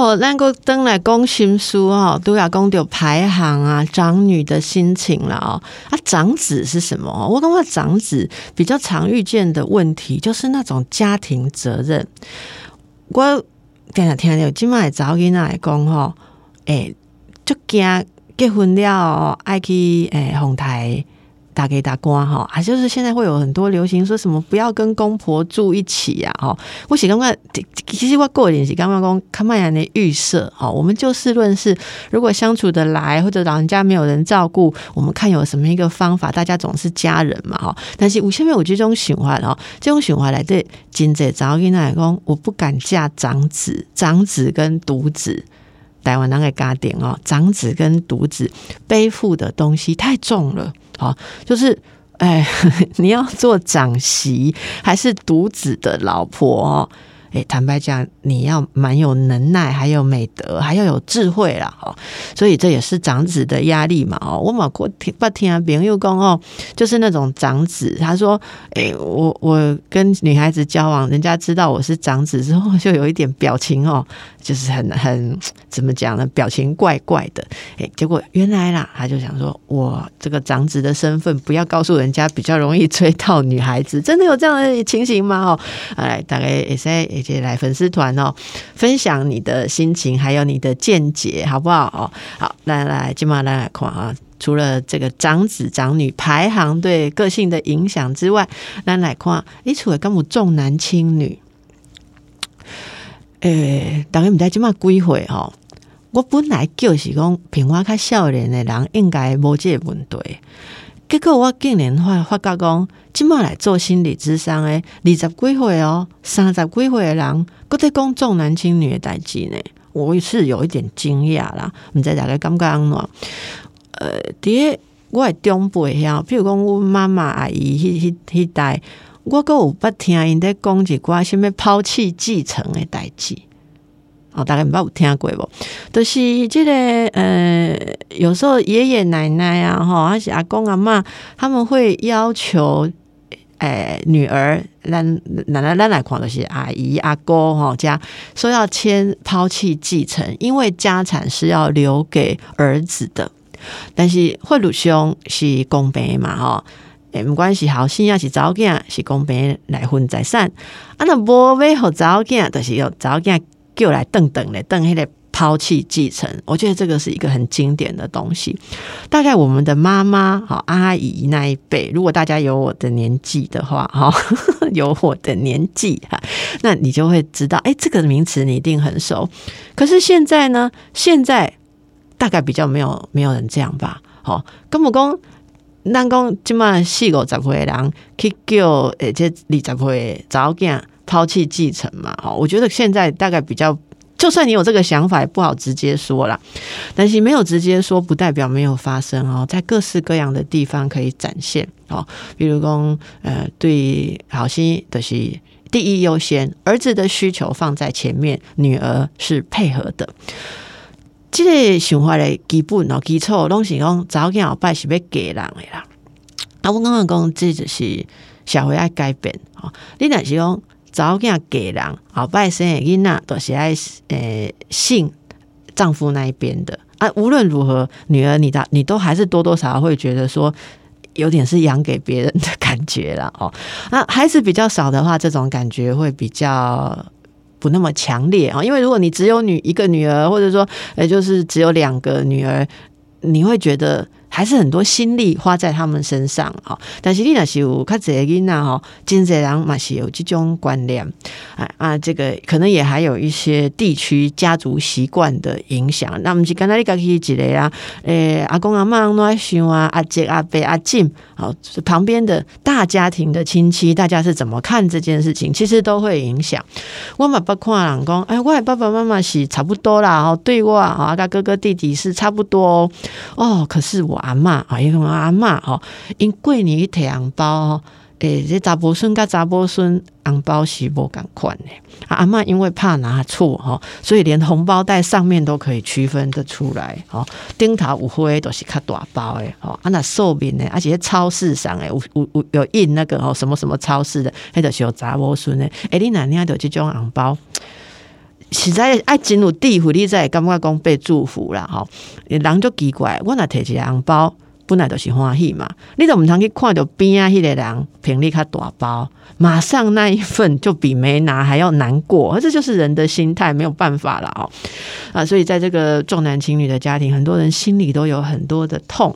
哦，咱个登来讲心书哦，都要讲到排行啊，长女的心情了哦。啊，长子是什么？我感觉长子比较常遇见的问题，就是那种家庭责任。我听下听到今麦早囡仔来讲吼，诶，就惊结婚了爱去诶红台。打给打官哈，啊就是现在会有很多流行说什么不要跟公婆住一起呀哈。我写刚刚其实我过年是刚刚讲看麦的预设哈，我们就事论事，如果相处的来或者老人家没有人照顾，我们看有什么一个方法，大家总是家人嘛哈。但是我下面有这种循环哦，这种循环来对金姐早跟奶讲，我不敢嫁长子，长子跟独子。台湾那个家庭哦，长子跟独子背负的东西太重了，好，就是哎，你要做长媳还是独子的老婆哦？哎，坦白讲，你要蛮有能耐，还有美德，还要有智慧啦，哦，所以这也是长子的压力嘛，哦，我马过听不听啊？别人又讲哦，就是那种长子，他说，哎，我我跟女孩子交往，人家知道我是长子之后，就有一点表情哦，就是很很怎么讲呢？表情怪怪的，哎，结果原来啦，他就想说，我这个长子的身份不要告诉人家，比较容易 追到女孩子，真的有这样的情形吗？哦，哎，大概也是。一起来粉丝团哦，分享你的心情，还有你的见解，好不好？哦，好，来来，今晚来来看啊。除了这个长子长女排行对个性的影响之外，来来看，你除了跟我重男轻女，诶，大家唔知今晚几岁哦？我本来就是讲，平我较少年的人应该无这个问题。结果我竟然发发觉讲，即麦来做心理咨商诶，二十几岁哦，三十几岁诶人，搁在讲重男轻女诶代志呢，我是有一点惊讶啦。毋知大家感觉安怎？呃，伫诶我诶长辈遐，比如讲阮妈妈阿姨迄迄迄代，我搁有捌听因在讲一寡什物抛弃继承诶代志。哦，大概唔捌有听过无？就是这个呃，有时候爷爷奶奶啊，哈，还是阿公阿妈，他们会要求，诶，女儿，咱奶奶咱来看，就是阿姨阿哥哈家，说要签抛弃继承，因为家产是要留给儿子的。但是惠鲁兄是公平嘛，哈，诶，没关系，好，现在是早囝是公平来分财产，啊，那无要互早囝，就是要早囝。就来等等嘞，等迄个抛弃继承，我觉得这个是一个很经典的东西。大概我们的妈妈、好阿姨那一辈，如果大家有我的年纪的话，哈，有我的年纪哈，那你就会知道，哎，这个名词你一定很熟。可是现在呢，现在大概比较没有没有人这样吧？好，跟我讲，咱讲今嘛四五十岁人去叫，诶，这二十岁早囝。抛弃继承嘛，哈，我觉得现在大概比较，就算你有这个想法，也不好直接说啦。但是没有直接说，不代表没有发生哦，在各式各样的地方可以展现哦。比如说，呃，对好心的是第一优先，儿子的需求放在前面，女儿是配合的。这个想法的基本哦基础，拢是讲早间后拜是要给人的啦。啊，我刚刚讲这就是社会爱改变哦。你若是讲。早囝给人后拜生的囡仔都是爱诶姓丈夫那一边的啊。无论如何，女儿你的你都还是多多少少会觉得说有点是养给别人的感觉了哦。那孩子比较少的话，这种感觉会比较不那么强烈啊。因为如果你只有女一个女儿，或者说呃就是只有两个女儿，你会觉得还是很多心力花在他们身上啊。但是你那是有较济囡仔吼，真济人嘛是有这种观念啊啊，这个可能也还有一些地区家族习惯的影响。那么是刚才你家己一个啊，诶，阿公阿妈怎想啊，阿姐阿伯阿静，好旁边的大家庭的亲戚，大家是怎么看这件事情，其实都会影响。我嘛不看人讲，哎，我爸爸妈妈是差不多啦，哦，对我啊，阿哥哥弟弟是差不多哦。哦，可是我阿妈啊，伊讲阿妈吼，因过年一摕红包吼，诶，这查甫孙甲查甫孙红包是无共款的。阿妈因为怕拿错吼，所以连红包袋上面都可以区分得出来。吼，顶头有灰都是较大包的，吼，啊那寿面呢，而且超市上诶，有有有印那个哦，什么什么超市的，迄就是有查某孙的。诶，你哪年有这种红包？实在爱进入地府，你才会感觉讲被祝福啦吼。人就奇怪，我若摕一个红包，本来就是欢喜嘛。你都毋通去看到边啊，迄个人平力较大包，马上那一份就比没拿还要难过。这就是人的心态，没有办法了哦。啊，所以在这个重男轻女的家庭，很多人心里都有很多的痛。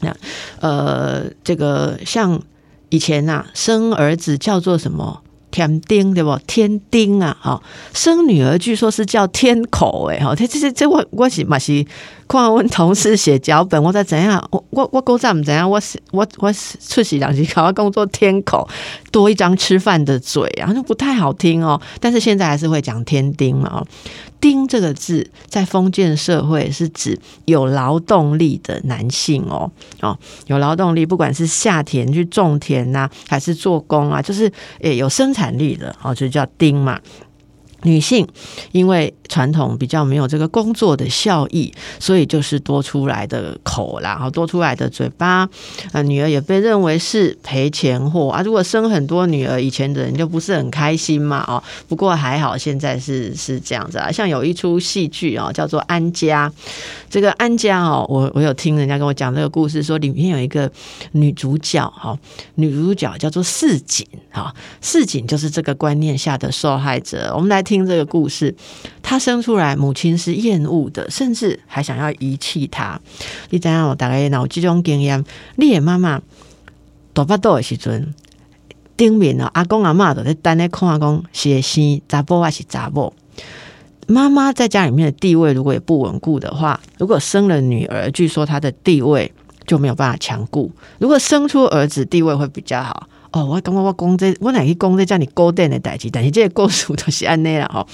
那呃，这个像以前呐，生儿子叫做什么？天丁对不？天丁啊，哈，生女儿据说是叫天口诶，哈，这这这这我我是嘛是。看我同事写脚本，我在怎样？我我我工作唔怎样？我是我我出席两期，考工作天口多一张吃饭的嘴啊，就不太好听哦。但是现在还是会讲天丁嘛。丁这个字在封建社会是指有劳动力的男性哦哦，有劳动力，不管是下田去种田呐，还是做工啊，就是诶有生产力的哦，就叫丁嘛。女性因为传统比较没有这个工作的效益，所以就是多出来的口啦，好多出来的嘴巴。啊，女儿也被认为是赔钱货啊。如果生很多女儿，以前的人就不是很开心嘛。哦，不过还好，现在是是这样子啊。像有一出戏剧哦，叫做《安家》。这个安家哦，我我有听人家跟我讲这个故事，说里面有一个女主角哈，女主角叫做四锦哈，四锦就是这个观念下的受害者。我们来听听这个故事，他生出来母亲是厌恶的，甚至还想要遗弃他。你怎样？我大概脑这种经验，你的妈妈大巴肚的时阵，顶面哦，阿公阿妈都在等咧看讲是生查甫还是查某。妈妈在家里面的地位如果也不稳固的话，如果生了女儿，据说她的地位就没有办法强固；如果生出儿子，地位会比较好。哦，我刚刚我公这我哪去公这叫你勾蛋的代际，但是这些勾数都是安内了哈。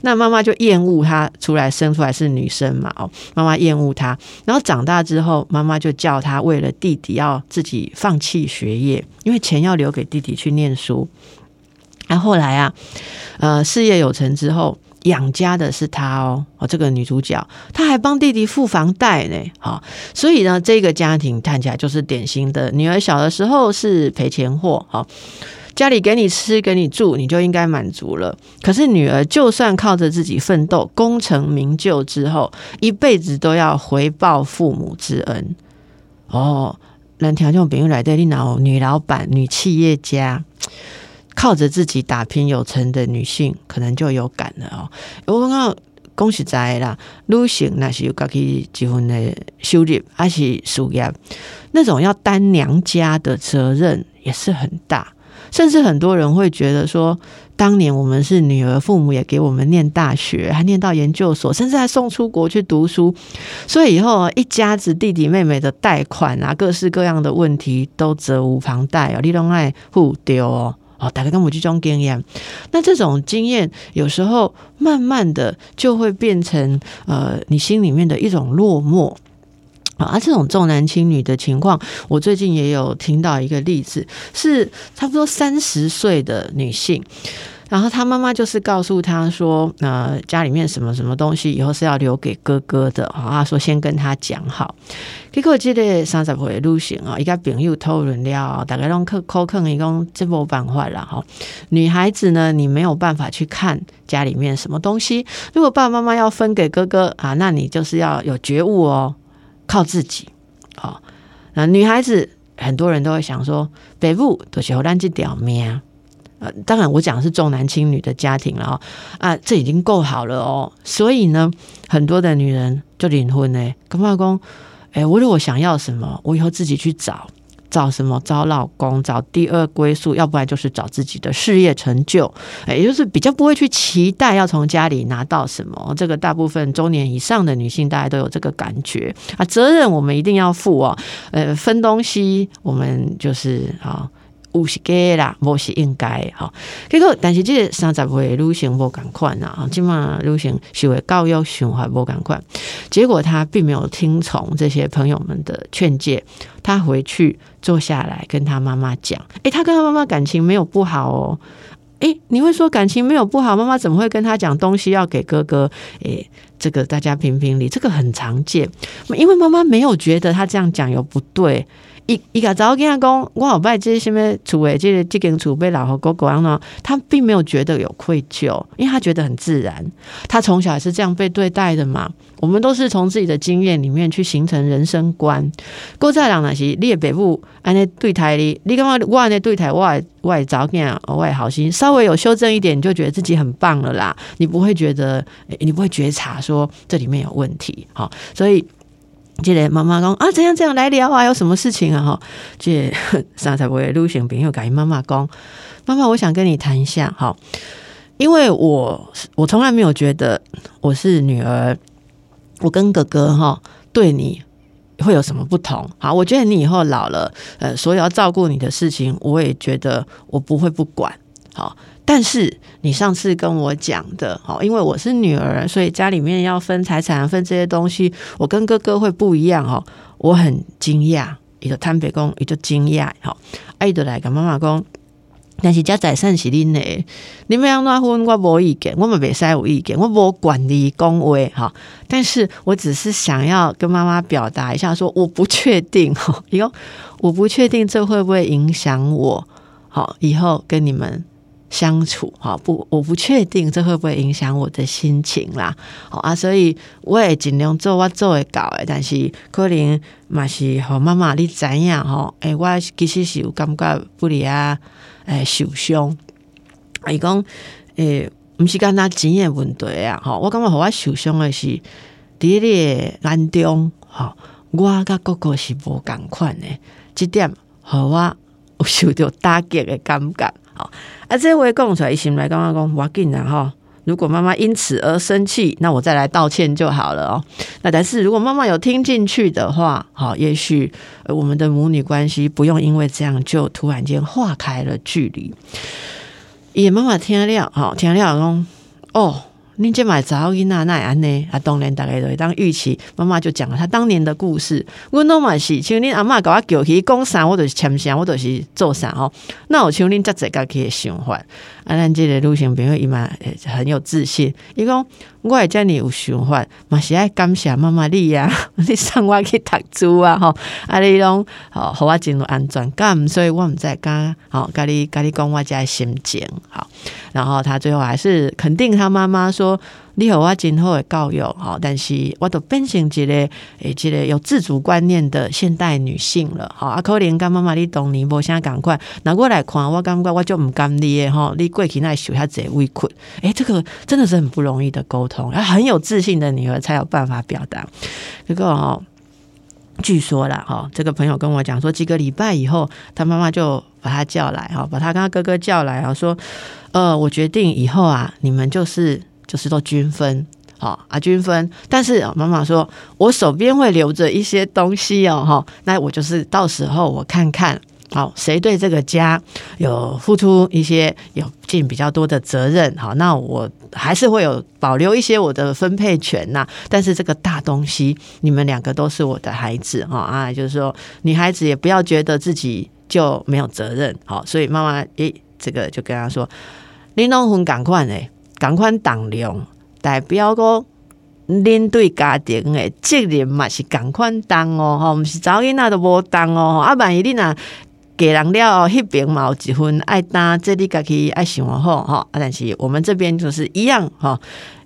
那妈妈就厌恶她出来生出来是女生嘛？哦，妈妈厌恶她，然后长大之后，妈妈就叫她为了弟弟要自己放弃学业，因为钱要留给弟弟去念书。那后来啊，呃，事业有成之后。养家的是她哦，哦，这个女主角，她还帮弟弟付房贷呢，好，所以呢，这个家庭看起来就是典型的女儿小的时候是赔钱货，好，家里给你吃给你住，你就应该满足了。可是女儿就算靠着自己奋斗，功成名就之后，一辈子都要回报父母之恩。哦，能条件比如来的你老女老板、女企业家。靠着自己打拼有成的女性，可能就有感了哦。我刚刚恭喜在啦，女性那是有家己结婚的收入，还是事业，那种要担娘家的责任也是很大。甚至很多人会觉得说，当年我们是女儿，父母也给我们念大学，还念到研究所，甚至还送出国去读书，所以以后一家子弟弟妹妹的贷款啊，各式各样的问题都责无旁贷哦，你拢爱互丢哦。哦，大概跟我这种经验，那这种经验有时候慢慢的就会变成呃，你心里面的一种落寞啊。这种重男轻女的情况，我最近也有听到一个例子，是差不多三十岁的女性。然后他妈妈就是告诉他说：“呃，家里面什么什么东西以后是要留给哥哥的啊，说先跟他讲好。结果记得三十岁路线啊，一个朋友讨论了，大概拢扣扣坑一共这波办法了哈。女孩子呢，你没有办法去看家里面什么东西。如果爸爸妈妈要分给哥哥啊，那你就是要有觉悟哦，靠自己。好，那女孩子很多人都会想说，北部都是好难去屌命。”呃，当然我讲的是重男轻女的家庭了哦，啊，这已经够好了哦。所以呢，很多的女人就离婚呢，干嘛讲？哎，我如果想要什么，我以后自己去找。找什么？找老公，找第二归宿，要不然就是找自己的事业成就，也就是比较不会去期待要从家里拿到什么。这个大部分中年以上的女性，大家都有这个感觉啊。责任我们一定要负哦，呃，分东西我们就是啊。有是假啦，无是应该哈。结果，但是这个三十岁女性无共款呐，起码女性受的教育想法无共款。结果他并没有听从这些朋友们的劝诫，他回去坐下来跟他妈妈讲：，诶，他跟他妈妈感情没有不好哦。诶，你会说感情没有不好，妈妈怎么会跟他讲东西要给哥哥？诶，这个大家评评理，这个很常见，因为妈妈没有觉得他这样讲有不对。一一个早跟他讲，我好拜这些什么储备，这个这间储备老和哥哥呢，他并没有觉得有愧疚，因为他觉得很自然。他从小也是这样被对待的嘛。我们都是从自己的经验里面去形成人生观。郭在良那是列北部安尼对台里，你刚刚我安尼对台，我我早跟我也好心，稍微有修正一点，你就觉得自己很棒了啦。你不会觉得，你不会觉察说这里面有问题。好，所以。记得妈妈讲啊，怎样怎样来聊啊？有什么事情啊？哈，这上才不会录屏，朋友改妈妈讲，妈妈，我想跟你谈一下哈，因为我我从来没有觉得我是女儿，我跟哥哥哈对你会有什么不同？好，我觉得你以后老了，呃，所有要照顾你的事情，我也觉得我不会不管。好。但是你上次跟我讲的，哦，因为我是女儿，所以家里面要分财产、分这些东西，我跟哥哥会不一样哦。我很惊讶，伊就坦白讲，伊就惊讶，哈，伊就来跟妈妈讲，但是家财产是恁的，你们要哪分我无意见，我们袂使有意见，我无管理恭维哈。但是我只是想要跟妈妈表达一下，说我不确定，哈，以后我不确定这会不会影响我，好，以后跟你们。相处哈不，我不确定这会不会影响我的心情啦。好啊，所以我也尽量做我做会到的，但是可能嘛是和妈妈你知影吼，诶，我其实是有感觉不离啊，诶，受伤。伊讲诶，毋是干那钱诶问题啊，吼，我感觉互我受伤诶是伫咧眼中，吼，我甲哥哥是无共款诶，即点互我有受到打击诶感觉。好，啊，这位讲出来，心来刚刚讲，我紧然哈。如果妈妈因此而生气，那我再来道歉就好了哦。那但是如果妈妈有听进去的话，好，也许我们的母女关系不用因为这样就突然间化开了距离。也妈妈听了，好，听了讲，哦。你这买早囡仔那安呢？啊，当然大概都会当预期。妈妈就讲了她当年的故事。阮拢嘛是，像恁阿嬷甲我叫去讲啥，我就是签啥，我就是做啥哦。那我像恁遮这家己想法。啊，咱即个女性朋友伊嘛很有自信。伊讲我会遮尔有想法，嘛是爱感谢妈妈你啊，你送我去读书啊，吼，啊，你拢吼互我真有安全感，所以我毋知敢吼，甲你甲你讲我遮心情，吼。然后他最后还是肯定他妈妈说。你和我今后的教育哈，但是我都变成一个诶，一个有自主观念的现代女性了。好，阿可怜跟妈妈你懂你，无啥赶快拿过来看，我感觉我就唔甘你诶哈，你过去那受下这委屈，诶，这个真的是很不容易的沟通，很有自信的女儿才有办法表达。这个哦，据说啦哈，这个朋友跟我讲说，几个礼拜以后，他妈妈就把他叫来哈，把他跟他哥哥叫来啊，说，呃，我决定以后啊，你们就是。就是都均分，好啊，均分。但是妈妈说，我手边会留着一些东西哦，哈，那我就是到时候我看看，好，谁对这个家有付出一些，有尽比较多的责任，好，那我还是会有保留一些我的分配权呐。但是这个大东西，你们两个都是我的孩子，哈啊，就是说，女孩子也不要觉得自己就没有责任，好，所以妈妈诶，这个就跟他说，你弄分赶快诶。共款重量，代表讲恁对家庭的责任嘛是共款重哦，吼，毋是早囡仔都无重哦，啊，万一你若给人了，迄边嘛有一份爱担，这你家己爱想好吼，啊，但是我们这边就是一样吼，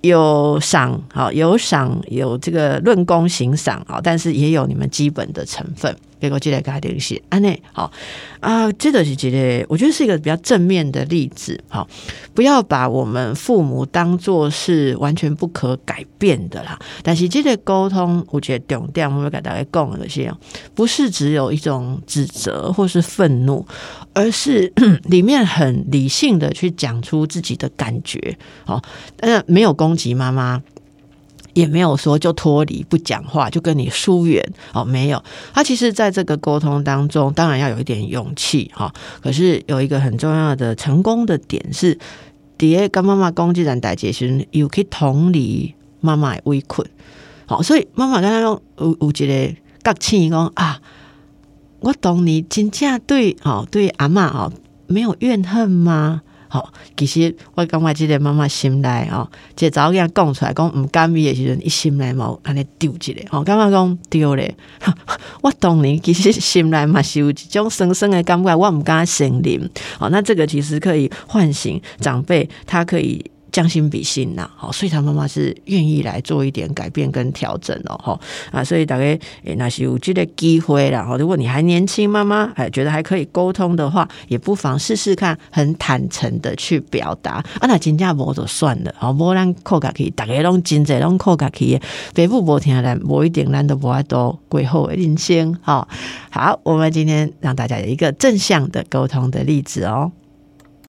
有赏，好有赏，有这个论功行赏，好，但是也有你们基本的成分。结果这个家庭是安内好啊，这个是觉得我觉得是一个比较正面的例子。好，不要把我们父母当做是完全不可改变的啦。但是这个沟通，我觉得重点我会给大家讲的些，不是只有一种指责或是愤怒，而是 里面很理性的去讲出自己的感觉。好，但是没有攻击妈妈。也没有说就脱离不讲话，就跟你疏远哦，没有。他其实在这个沟通当中，当然要有一点勇气哈。可是有一个很重要的成功的点是，爹跟妈妈攻击人代结时，有可以同理妈妈的委屈。好，所以妈妈刚刚用有有一个觉气讲啊，我懂你真正对哦，对阿妈哦，没有怨恨吗？好，其实我感觉即个妈妈心内吼，即早囝讲出来讲毋甘意的时阵，伊心内冇安尼丢一个，吼，感觉讲丢咧。我当年其实心内嘛是有一种酸酸的感觉，我毋敢承认。哦，那这个其实可以唤醒长辈，他可以。将心比心呐，好，所以他妈妈是愿意来做一点改变跟调整哦，哈啊，所以大概那是有这个机会了哈。如果你还年轻，妈妈还觉得还可以沟通的话，也不妨试试看，很坦诚的去表达。啊，那真正无就算了，好，无咱靠家去，大家拢真侪拢靠家去，北部无听咱无一定咱都无爱多过后的人生，好，好，我们今天让大家有一个正向的沟通的例子哦。